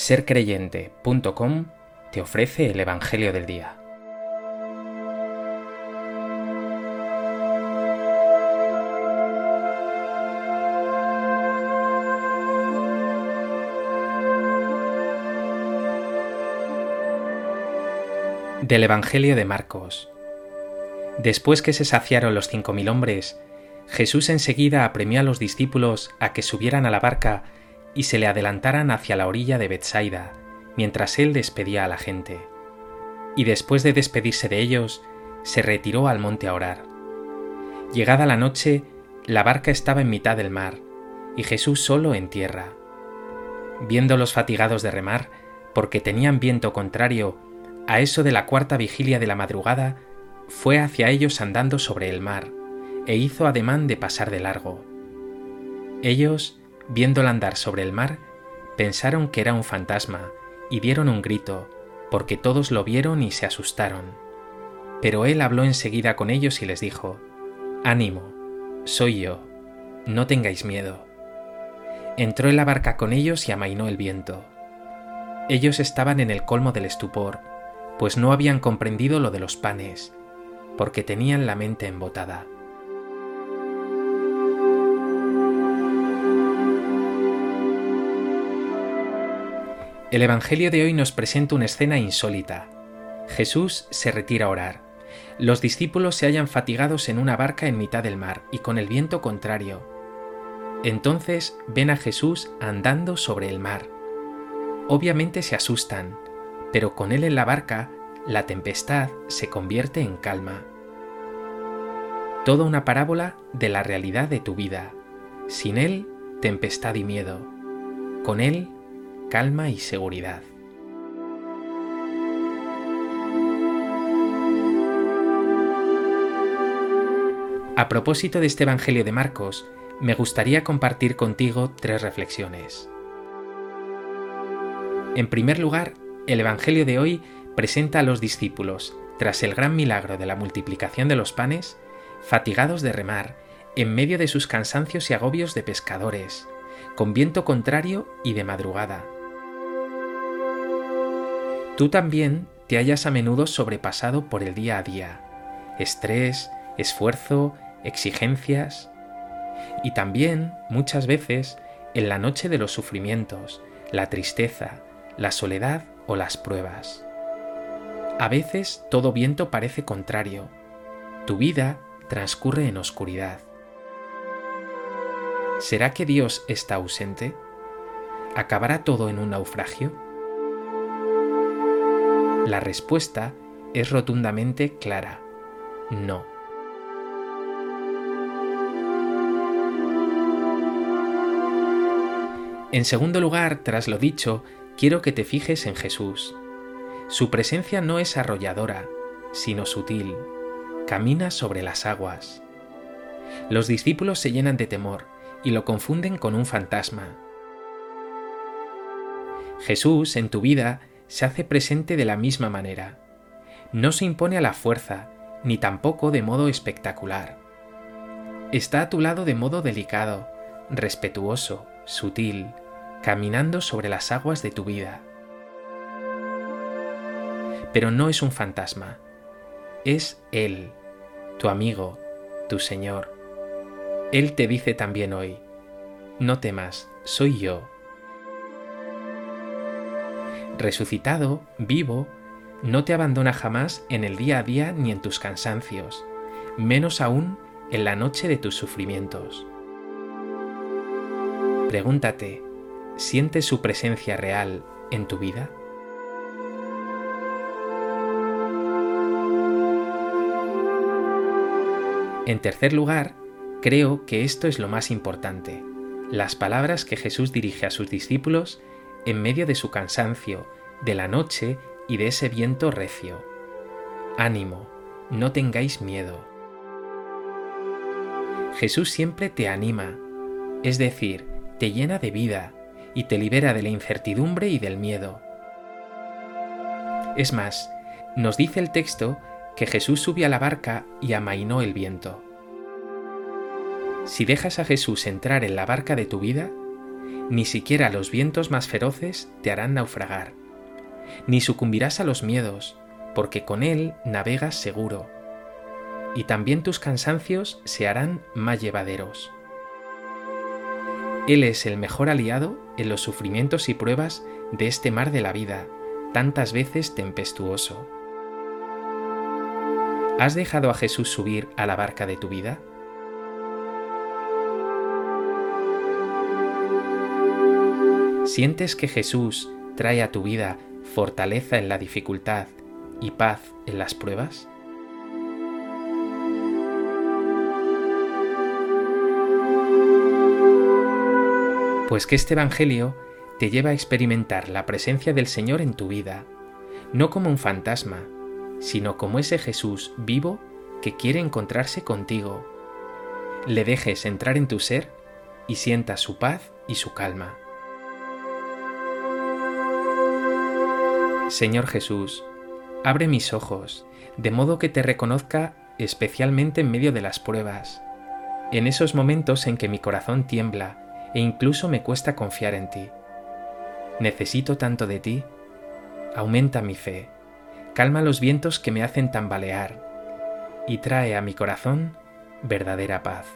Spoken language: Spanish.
sercreyente.com te ofrece el Evangelio del Día. Del Evangelio de Marcos. Después que se saciaron los cinco mil hombres, Jesús enseguida apremió a los discípulos a que subieran a la barca y se le adelantaran hacia la orilla de Bethsaida, mientras él despedía a la gente. Y después de despedirse de ellos, se retiró al monte a orar. Llegada la noche, la barca estaba en mitad del mar, y Jesús solo en tierra. Viéndolos fatigados de remar, porque tenían viento contrario, a eso de la cuarta vigilia de la madrugada, fue hacia ellos andando sobre el mar, e hizo ademán de pasar de largo. Ellos, viéndola andar sobre el mar, pensaron que era un fantasma y dieron un grito, porque todos lo vieron y se asustaron. Pero él habló enseguida con ellos y les dijo, Ánimo, soy yo, no tengáis miedo. Entró en la barca con ellos y amainó el viento. Ellos estaban en el colmo del estupor, pues no habían comprendido lo de los panes, porque tenían la mente embotada. El Evangelio de hoy nos presenta una escena insólita. Jesús se retira a orar. Los discípulos se hallan fatigados en una barca en mitad del mar y con el viento contrario. Entonces ven a Jesús andando sobre el mar. Obviamente se asustan, pero con él en la barca, la tempestad se convierte en calma. Toda una parábola de la realidad de tu vida. Sin él, tempestad y miedo. Con él, calma y seguridad. A propósito de este Evangelio de Marcos, me gustaría compartir contigo tres reflexiones. En primer lugar, el Evangelio de hoy presenta a los discípulos, tras el gran milagro de la multiplicación de los panes, fatigados de remar, en medio de sus cansancios y agobios de pescadores, con viento contrario y de madrugada. Tú también te hayas a menudo sobrepasado por el día a día, estrés, esfuerzo, exigencias, y también, muchas veces, en la noche de los sufrimientos, la tristeza, la soledad o las pruebas. A veces todo viento parece contrario. Tu vida transcurre en oscuridad. ¿Será que Dios está ausente? ¿Acabará todo en un naufragio? La respuesta es rotundamente clara. No. En segundo lugar, tras lo dicho, quiero que te fijes en Jesús. Su presencia no es arrolladora, sino sutil. Camina sobre las aguas. Los discípulos se llenan de temor y lo confunden con un fantasma. Jesús en tu vida se hace presente de la misma manera. No se impone a la fuerza, ni tampoco de modo espectacular. Está a tu lado de modo delicado, respetuoso, sutil, caminando sobre las aguas de tu vida. Pero no es un fantasma, es Él, tu amigo, tu Señor. Él te dice también hoy, no temas, soy yo resucitado, vivo, no te abandona jamás en el día a día ni en tus cansancios, menos aún en la noche de tus sufrimientos. Pregúntate, ¿sientes su presencia real en tu vida? En tercer lugar, creo que esto es lo más importante, las palabras que Jesús dirige a sus discípulos en medio de su cansancio, de la noche y de ese viento recio. Ánimo, no tengáis miedo. Jesús siempre te anima, es decir, te llena de vida y te libera de la incertidumbre y del miedo. Es más, nos dice el texto que Jesús subió a la barca y amainó el viento. Si dejas a Jesús entrar en la barca de tu vida, Ni siquiera los vientos más feroces te harán naufragar. Ni sucumbirás a los miedos, porque con Él navegas seguro. Y también tus cansancios se harán más llevaderos. Él es el mejor aliado en los sufrimientos y pruebas de este mar de la vida, tantas veces tempestuoso. ¿Has dejado a Jesús subir a la barca de tu vida? ¿Sientes que Jesús trae a tu vida fortaleza en la dificultad y paz en las pruebas? Pues que este Evangelio te lleva a experimentar la presencia del Señor en tu vida, no como un fantasma, sino como ese Jesús vivo que quiere encontrarse contigo. Le dejes entrar en tu ser y sientas su paz y su calma. Señor Jesús, abre mis ojos, de modo que te reconozca especialmente en medio de las pruebas, en esos momentos en que mi corazón tiembla e incluso me cuesta confiar en ti. Necesito tanto de ti. Aumenta mi fe, calma los vientos que me hacen tambalear y trae a mi corazón verdadera paz.